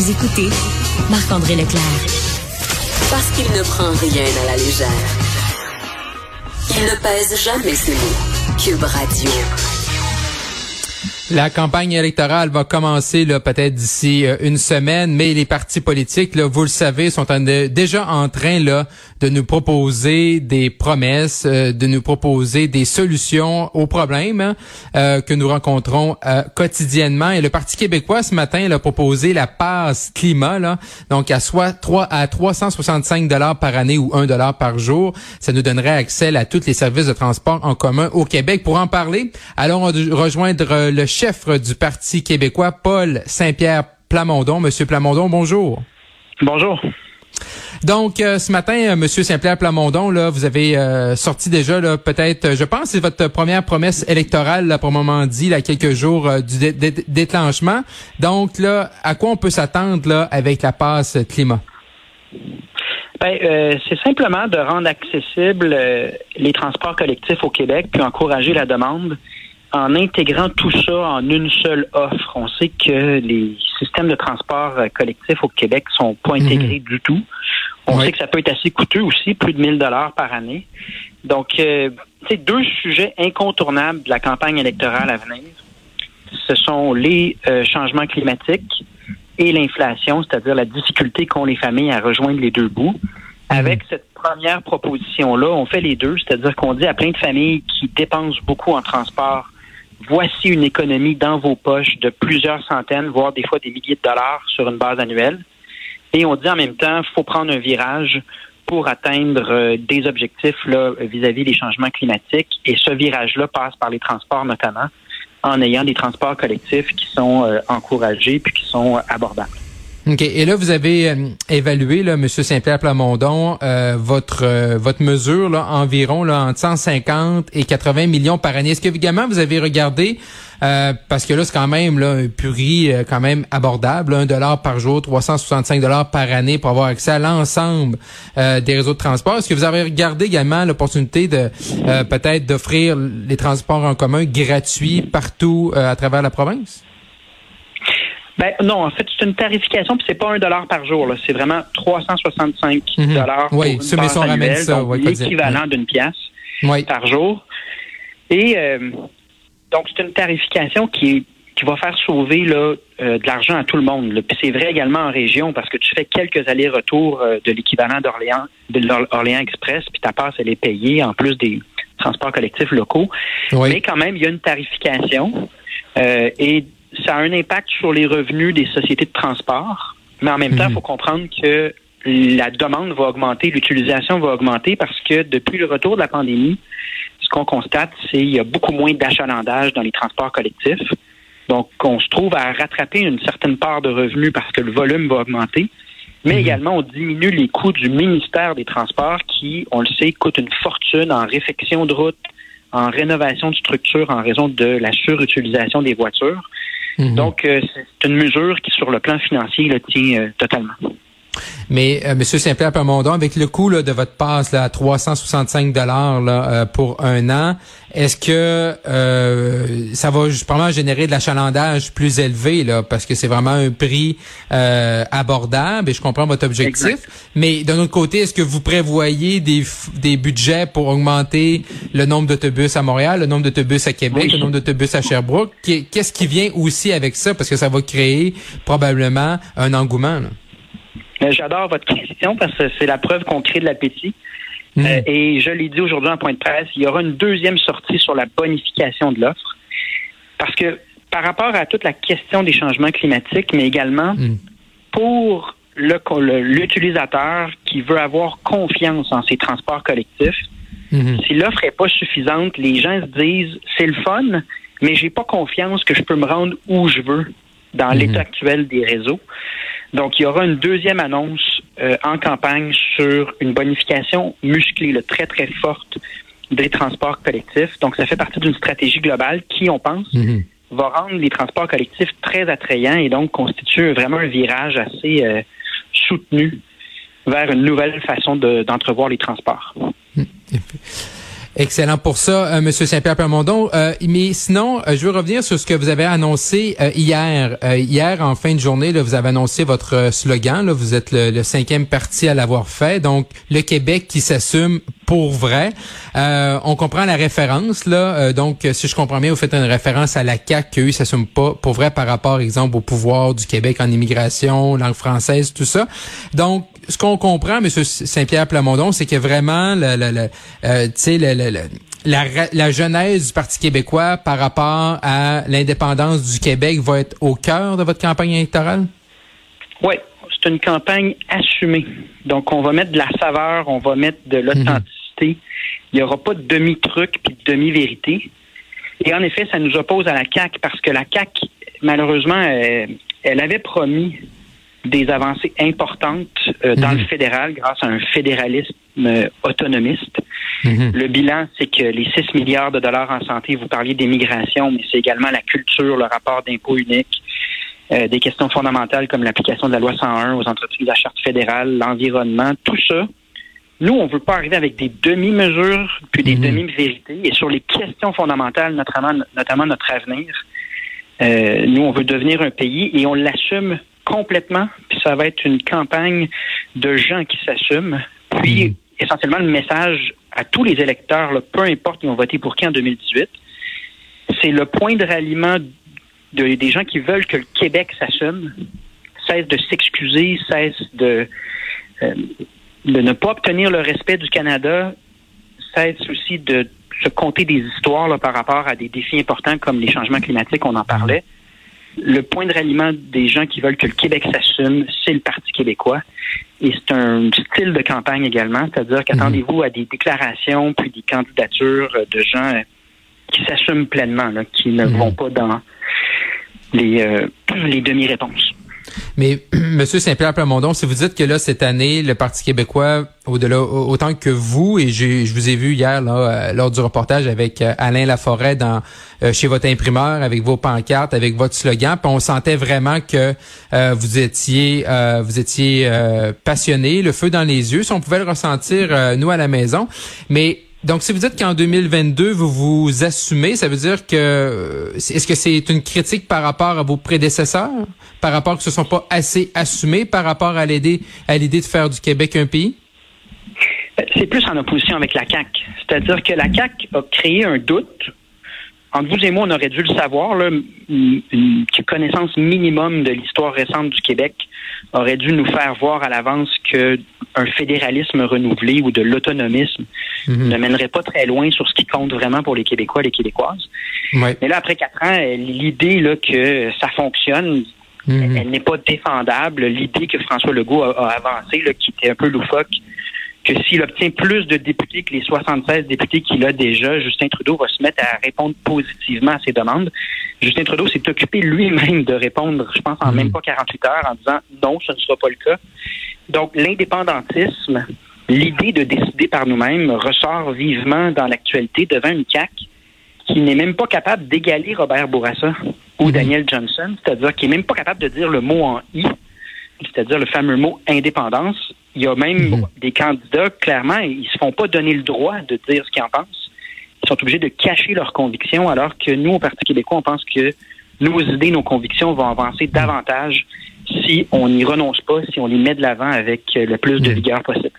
Vous écoutez Marc-André Leclerc. Parce qu'il ne prend rien à la légère. Il ne pèse jamais ses mots. Cube Radio. La campagne électorale va commencer là peut-être d'ici euh, une semaine, mais les partis politiques, là, vous le savez, sont déjà en train là de nous proposer des promesses, euh, de nous proposer des solutions aux problèmes hein, euh, que nous rencontrons quotidiennement. Et le Parti québécois ce matin a proposé la passe climat, là, donc à soit 3 à 365 dollars par année ou 1 dollar par jour. Ça nous donnerait accès à tous les services de transport en commun au Québec. Pour en parler, allons rejoindre le chef du Parti québécois, Paul Saint-Pierre Plamondon. Monsieur Plamondon, bonjour. Bonjour. Donc, euh, ce matin, euh, Monsieur Saint-Pierre Plamondon, là, vous avez euh, sorti déjà, là, peut-être, je pense, c'est votre première promesse électorale, là, pour le moment dit, là, quelques jours du déclenchement. Donc, là, à quoi on peut s'attendre, là, avec la passe climat? Ben, c'est simplement de rendre accessibles les transports collectifs au Québec, puis encourager la demande en intégrant tout ça en une seule offre. On sait que les systèmes de transport euh, collectif au Québec sont pas mhm. intégrés du tout. On sait que ça peut être assez coûteux aussi, plus de 1000 dollars par année. Donc, euh, c'est deux sujets incontournables de la campagne électorale à venir. Ce sont les euh, changements climatiques et l'inflation, c'est-à-dire la difficulté qu'ont les familles à rejoindre les deux bouts. Mhm. Avec cette première proposition-là, on fait les deux, c'est-à-dire qu'on dit à plein de familles qui dépensent beaucoup en transport voici une économie dans vos poches de plusieurs centaines, voire des fois des milliers de dollars sur une base annuelle. Et on dit en même temps, faut prendre un virage pour atteindre euh, des objectifs vis-à-vis des changements climatiques. Et ce virage-là passe par les transports notamment, en ayant des transports collectifs qui sont euh, encouragés puis qui sont euh, abordables. OK. Et là, vous avez euh, évalué, là, M. Saint-Pierre Plamondon, euh, votre euh, votre mesure là, environ là, entre 150 et 80 millions par année. Est-ce que également vous avez regardé parce que là, c'est quand même là, un prix quand même abordable, un dollar par jour, 365 dollars par année pour avoir accès à l'ensemble des réseaux de transport. Est-ce que vous avez regardé également l'opportunité de peut-être d'offrir les transports en commun gratuits partout à travers la province? Ben non, en fait, c'est une tarification, puis c'est pas un dollar par jour. C'est vraiment 365 mhm. dollars oui, pour une ça, l'équivalent d'une pièce par jour. Et euh, donc, c'est une tarification qui qui va faire sauver là, euh, de l'argent à tout le monde. Puis c'est vrai également en région parce que tu fais quelques allers-retours euh, de l'équivalent d'Orléans, de l'Orléans Express, puis ta passe elle est payée en plus des transports collectifs locaux. Mais quand même, il y a une tarification. et ça a un impact sur les revenus des sociétés de transport, mais en même temps, il mhm. faut comprendre que la demande va augmenter, l'utilisation va augmenter parce que depuis le retour de la pandémie, ce qu'on constate, c'est qu'il y a beaucoup moins d'achalandage dans les transports collectifs. Donc, on se trouve à rattraper une certaine part de revenus parce que le volume va augmenter. Mais mhm. également, on diminue les coûts du ministère des Transports qui, on le sait, coûte une fortune en réfection de route, en rénovation de structures en raison de la surutilisation des voitures. Mhm. Donc, euh, c'est une mesure qui, sur le plan financier, le tient euh, totalement. Mais euh, Monsieur Saint-Pierre Permondon, avec le coût de votre passe là, à 365 dollars euh, pour un an, est-ce que euh, ça va probablement générer de l'achalandage plus élevé là, parce que c'est vraiment un prix euh, abordable et je comprends votre objectif. Mais d'un autre côté, est-ce que vous prévoyez des, des budgets pour augmenter le nombre d'autobus à Montréal, le nombre d'autobus à Québec, le nombre d'autobus à Sherbrooke? Qu'est-ce qui vient aussi avec ça? Parce que ça va créer probablement un engouement. Là? J'adore votre question parce que c'est la preuve qu'on crée de l'appétit. Hmm. Euh, et je l'ai dit aujourd'hui en point de presse, il y aura une deuxième sortie sur la bonification de l'offre. Parce que par rapport à toute la question des changements climatiques, mais également hmm. pour l'utilisateur qui veut avoir confiance en ses transports collectifs, hmm. si l'offre n'est pas suffisante, les gens se disent c'est le fun, mais j'ai pas confiance que je peux me rendre où je veux dans l'état actuel des réseaux. Donc, il y aura une deuxième annonce euh, en campagne sur une bonification musclée, très, très forte des transports collectifs. Donc, ça fait partie d'une stratégie globale qui, on pense, mhm. va rendre les transports collectifs très attrayants et donc constitue vraiment un virage assez euh, soutenu vers une nouvelle façon d'entrevoir les transports. Mhm. Excellent pour ça, euh, Monsieur Saint-Pierre Plamondon. Euh, mais sinon, euh, je veux revenir sur ce que vous avez annoncé euh, hier. hier, en fin de journée, vous avez annoncé votre slogan. Vous êtes le, cinquième parti à l'avoir fait. Donc, le Québec qui s'assume pour vrai. on comprend la référence là. donc, si je comprends bien, vous faites une référence à la CAQ qui eux s'assument pas pour vrai par rapport, exemple, au pouvoir du Québec en immigration, langue française, tout ça. Donc, ce qu'on comprend, M. Saint-Pierre Plamondon, c'est que vraiment, le, le, le, la, la, genèse du Parti québécois par rapport à l'indépendance du Québec va être au cœur de votre campagne électorale? Oui, c'est une campagne assumée. Donc, on va mettre de la saveur, on va mettre de l'authenticité. Il n'y aura pas de demi-truc puis de demi-vérité. Et en effet, ça nous oppose à la CAQ parce que la CAQ, malheureusement, elle avait promis des avancées importantes euh, dans le mhm. fédéral grâce à un fédéralisme euh, autonomiste. Mhm. Le bilan, c'est que les 6 milliards de dollars en santé, vous parliez d'immigration, mais c'est également la culture, le rapport d'impôt unique, euh, des questions fondamentales comme l'application de la loi 101 aux entreprises de la charte fédérale, l'environnement, tout ça. Nous, on ne veut pas arriver avec des demi-mesures puis des mhm. demi-vérités. Et sur les questions fondamentales, notamment, notamment notre avenir, nous, on veut devenir un pays et on l'assume complètement. Puis ça va être une campagne de gens qui s'assument. Puis, hmm. essentiellement, le message à tous les électeurs, peu importe qui ont voté pour qui en 2018, c'est le point de ralliement des gens qui veulent que le Québec s'assume, cesse de s'excuser, cesse de, euh, de ne pas obtenir le respect du Canada, cesse aussi de se compter des histoires par rapport à des défis importants comme les changements climatiques, on en parlait le point de ralliement des gens qui veulent que le Québec s'assume, c'est le Parti québécois. Et c'est un style de campagne également, c'est-à-dire qu'attendez-vous à des déclarations puis des candidatures de gens qui s'assument pleinement, qui ne mhm. vont pas dans les, euh, les demi-réponses. Mais Monsieur Saint-Pierre Plamondon, si vous dites que là cette année le Parti québécois, au-delà autant que vous et je vous ai vu hier là, euh, lors du reportage avec euh, Alain Laforêt dans euh, chez votre imprimeur avec vos pancartes, avec votre slogan, on sentait vraiment que vous étiez vous étiez passionné, le feu dans les yeux, si on pouvait le ressentir nous à la maison, mais donc, si vous dites qu'en 2022, vous vous assumez, ça veut dire que est-ce que c'est une critique par rapport à vos prédécesseurs, par rapport que ce ne sont pas assez assumés, par rapport à l'idée à l'idée de faire du Québec un pays? C'est plus en opposition avec la CAC. C'est-à-dire que la CAC a créé un doute. Entre vous et moi, on aurait dû le savoir, là, une connaissance minimum de l'histoire récente du Québec aurait dû nous faire voir à l'avance que un fédéralisme renouvelé ou de l'autonomisme mhm. ne mènerait pas très loin sur ce qui compte vraiment pour les Québécois et les Québécoises. Mais là, après quatre ans, l'idée là que ça fonctionne, mhm. elle, n'est pas défendable. L'idée que François Legault a, a avancée, qui était un peu loufoque, que s'il obtient plus de députés que les 76 députés qu'il a déjà, Justin Trudeau va se mettre à répondre positivement à ses demandes. Justin Trudeau s'est occupé lui-même de répondre, je pense, en mhm. même pas 48 heures, en disant non, ce ne sera pas le cas. Donc, l'indépendantisme, l'idée de décider par nous-mêmes ressort vivement dans l'actualité devant une CAQ qui n'est même pas capable d'égaler Robert Bourassa ou mhm. Daniel Johnson, c'est-à-dire qui n'est même pas capable de dire le mot en I, c'est-à-dire le fameux mot indépendance. Il y a même mhm. des candidats, clairement, ils se font pas donner le droit de dire ce qu'ils en pensent. Ils sont obligés de cacher leurs convictions, alors que nous, au Parti québécois, on pense que nos idées, nos convictions vont avancer davantage si on n'y renonce pas, si on les met de l'avant avec le plus de vigueur possible.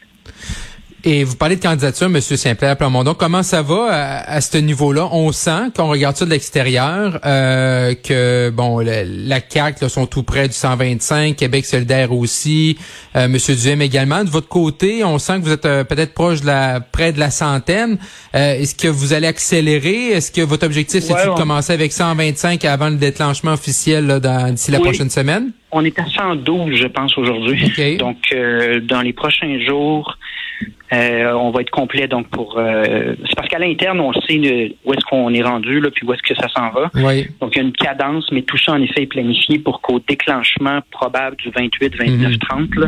Et vous parlez de candidature, M. Saint-Pierre Plamondon. Comment ça va à, ce niveau-là? On sent, quand on regarde ça de l'extérieur, euh, que bon, la CAQ là, sont tout près du 125, Québec solidaire aussi, euh, M. Duhem également. De votre côté, on sent que vous êtes euh, peut-être proche de la près de la centaine. Euh, est-ce que vous allez accélérer? Est-ce que votre objectif, c'est de commencer avec 125 avant le déclenchement officiel d'ici la prochaine semaine? On est à 112, je pense, aujourd'hui. Donc, dans les prochains jours, euh, on va être complet donc pour euh, c'est parce qu'à l'interne on sait où est-ce qu'on est rendu là puis où est-ce que ça s'en va. Donc il y a une cadence mais tout ça en effet est planifié pour qu'au déclenchement probable du 28 29 30 là,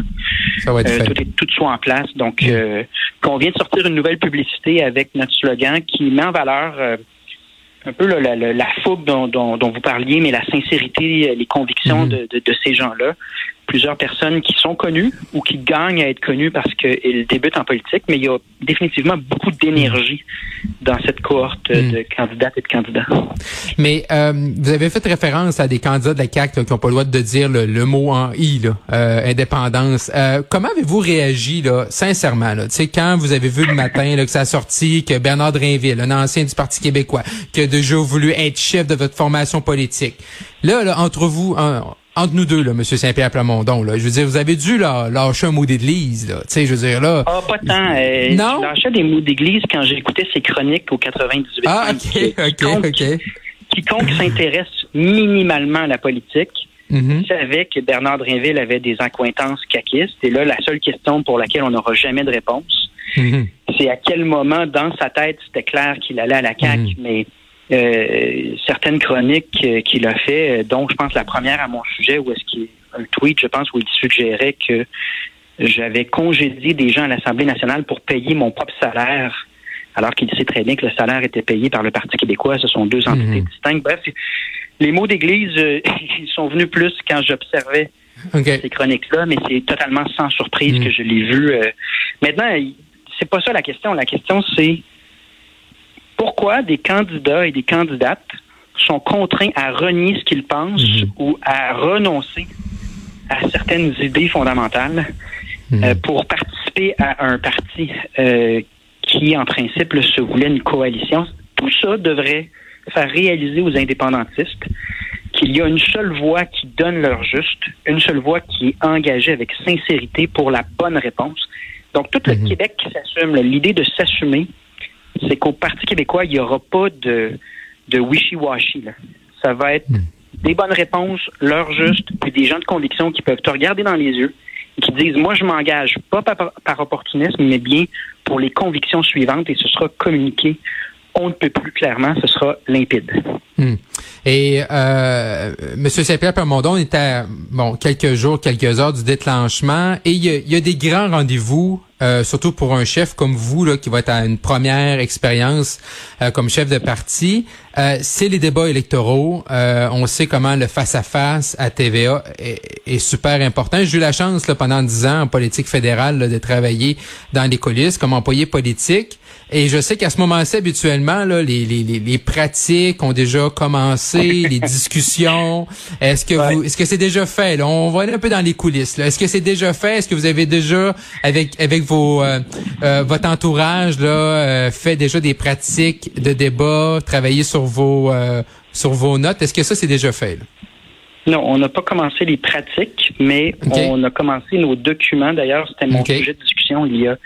ça va être euh, tout est tout soit en place. Donc qu'on vient de sortir une nouvelle publicité avec notre slogan qui met en valeur un peu la, fougue dont, vous parliez, mais la sincérité, les convictions mhm. de, ces gens-là. plusieurs personnes qui sont connues ou qui gagnent à être connues parce qu'elles débutent en politique, mais il y a définitivement beaucoup d'énergie dans cette cohorte hmm. de candidates et de candidats. Mais euh, vous avez fait référence à des candidats de la CAQ qui n'ont pas le droit de dire le, mot en I, là, euh, indépendance. Euh, comment avez-vous réagi, là, sincèrement, là, quand vous avez vu le matin là, que ça a sorti, que Bernard Drinville, un ancien du Parti québécois, qui a déjà voulu être chef de votre formation politique, là, là entre vous, entre nous deux, là, M. Saint-Pierre Plamondon, là, je veux dire, vous avez dû là, lâcher un mot d'église, là. Tu sais, je veux dire, là. Ah, pas tant. Euh, non? Je lâchais des mots d'église quand j'écoutais ses chroniques au 98. Ah, OK, OK, OK. Quiconque s'intéresse minimalement à la politique mm-hmm. savait que Bernard Drinville avait des accointances caquistes. Et là, la seule question pour laquelle on n'aura jamais de réponse, mm-hmm. c'est à quel moment, dans sa tête, c'était clair qu'il allait à la CAQ, mm-hmm. mais euh, certaines chroniques euh, qu'il a fait, euh, dont je pense la première à mon sujet, où est-ce qu'il un tweet, je pense, où il suggérait que j'avais congédié des gens à l'Assemblée nationale pour payer mon propre salaire, alors qu'il sait très bien que le salaire était payé par le Parti québécois. Ce sont deux entités mhm. distinctes. Bref, les mots d'église, ils sont venus plus quand j'observais ces chroniques-là, mais c'est totalement sans surprise mhm. que je l'ai vu. maintenant, c'est pas ça la question. La question, c'est pourquoi des candidats et des candidates sont contraints à renier ce qu'ils pensent mhm. ou à renoncer à certaines idées fondamentales mhm. euh, pour participer à un parti euh, qui, en principe, se voulait une coalition. Tout ça devrait faire réaliser aux indépendantistes qu'il y a une seule voix qui donne leur juste, une seule voix qui est engagée avec sincérité pour la bonne réponse. Donc, tout le mhm. Québec qui s'assume, l'idée de s'assumer, c'est qu'au Parti québécois, il n'y aura pas de, de wishy-washy. Ça va être hmm. des bonnes réponses, l'heure juste, puis des gens de conviction qui peuvent te regarder dans les yeux et qui disent, moi, je m'engage pas par, opportunisme, mais bien pour les convictions suivantes et ce sera communiqué on ne peut plus clairement, ce sera limpide. Hmm. Et euh, M. Saint-Pierre Permondon est à bon quelques jours, quelques heures du déclenchement, et il y a, des grands rendez-vous, euh, surtout pour un chef comme vous là, qui va être à une première expérience euh, comme chef de parti. Euh, c'est les débats électoraux. on sait comment le face-à-face -à, TVA est, super important. J'ai eu la chance là, pendant dix ans en politique fédérale de travailler dans les coulisses comme employé politique. Et je sais qu'à ce moment-ci, habituellement, là, les, les, les, pratiques ont déjà commencé, les discussions. Est-ce que vous, est-ce que c'est déjà fait? Là? On va aller un peu dans les coulisses. Est-ce que c'est déjà fait? Est-ce que vous avez déjà, avec avec vos euh, euh, votre entourage, là, euh, fait déjà des pratiques de débat, travaillé sur vos sur vos notes? Est-ce que ça c'est déjà fait? Non, on n'a pas commencé les pratiques, mais on a commencé nos documents. D'ailleurs, c'était mon sujet de discussion il y a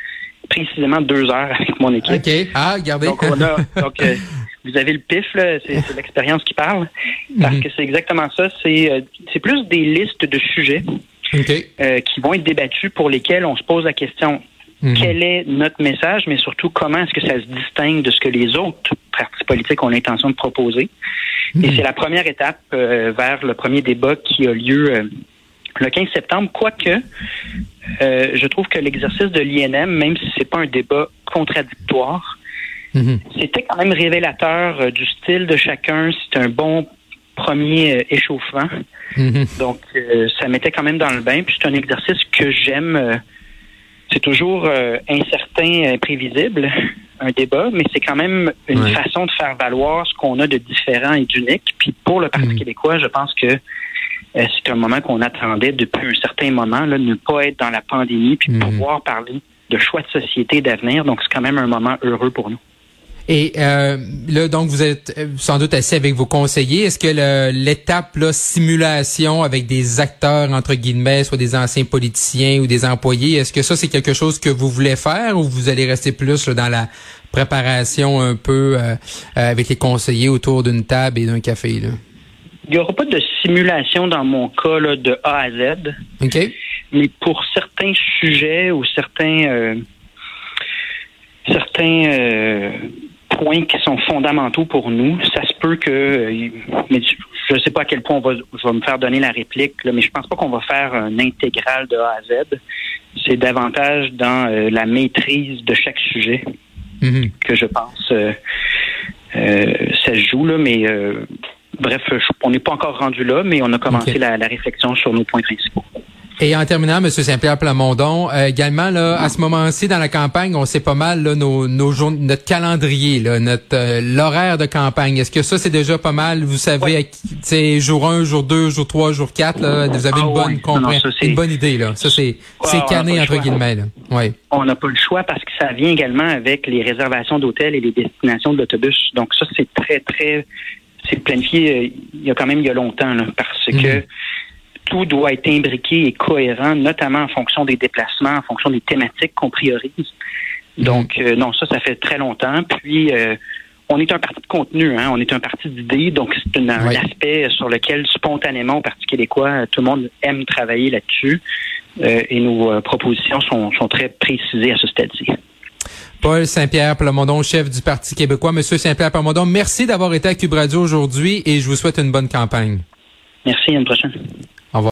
précisément deux heures avec mon équipe. OK. Ah, regardez. Donc, on a, donc euh, vous avez le pif, c'est l'expérience qui parle. Parce mhm. que c'est exactement ça. C'est plus des listes de sujets euh, qui vont être débattus pour lesquels on se pose la question mhm. quel est notre message, mais surtout comment est-ce que ça se distingue de ce que les autres partis politiques ont l'intention de proposer. Et mhm. c'est la première étape vers le premier débat qui a lieu le 15 septembre, quoique euh, je trouve que l'exercice de l'INM, même si c'est pas un débat contradictoire, mhm. c'était quand même révélateur euh, du style de chacun. C'était un bon premier euh, échauffement. Donc, ça mettait quand même dans le bain. Puis c'est un exercice que j'aime. C'est toujours incertain, imprévisible, un débat, mais c'est quand même une façon de faire valoir ce qu'on a de différent et d'unique. Puis pour le Parti mhm. québécois, je pense que euh, c'est un moment qu'on attendait depuis un certain moment, là, ne pas être dans la pandémie, puis mhm. pouvoir parler de choix de société d'avenir. Donc, c'est quand même un moment heureux pour nous. Et euh, là, donc, vous êtes euh, sans doute assis avec vos conseillers. Est-ce que l'étape là, simulation avec des acteurs, entre guillemets, soit des anciens politiciens ou des employés, est-ce que ça, c'est quelque chose que vous voulez faire ou vous allez rester plus dans la préparation un peu avec les conseillers autour d'une table et d'un café? Là? Il n'y aura pas de simulation dans mon cas là, de A à Z. OK. Mais pour certains sujets ou certains euh, certains euh, points qui sont fondamentaux pour nous, ça se peut que euh, mais je ne sais pas à quel point on va, je vais me faire donner la réplique, là, mais je pense pas qu'on va faire un intégral de A à Z. C'est davantage dans la maîtrise de chaque sujet mm-hmm. que je pense ça se joue là, mais Bref, on n'est pas encore rendu là, mais on a commencé la, réflexion sur nos points principaux. Et en terminant, M. Saint-Pierre Plamondon, euh, également, là, à ce moment-ci, dans la campagne, on sait pas mal là, nos, nos notre calendrier, là, notre euh, l'horaire de campagne. Est-ce que ça, c'est déjà pas mal? Vous savez, c'est jour 1, jour 2, jour 3, jour 4, là, vous avez une ah bonne compréhension, une bonne idée, là. Ça, c'est c'est cané, entre guillemets, là. Ouais. On n'a pas le choix parce que ça vient également avec les réservations d'hôtels et les destinations de l'autobus. Donc ça, c'est très, très c'est planifié euh, il y a quand même il y a longtemps, là, parce que mhm tout doit être imbriqué et cohérent, notamment en fonction des déplacements, en fonction des thématiques qu'on priorise. Donc, euh, non, ça, ça fait très longtemps. Puis, euh, on est un parti de contenu, hein, on est un parti d'idées, donc c'est un aspect sur lequel spontanément au Parti québécois, tout le monde aime travailler là-dessus euh, et nos propositions sont, sont très précisées à ce stade-ci. Paul Saint-Pierre Plamondon, chef du Parti québécois. Monsieur Saint-Pierre Plamondon, merci d'avoir été à Cube Radio aujourd'hui et je vous souhaite une bonne campagne. Merci, à une prochaine.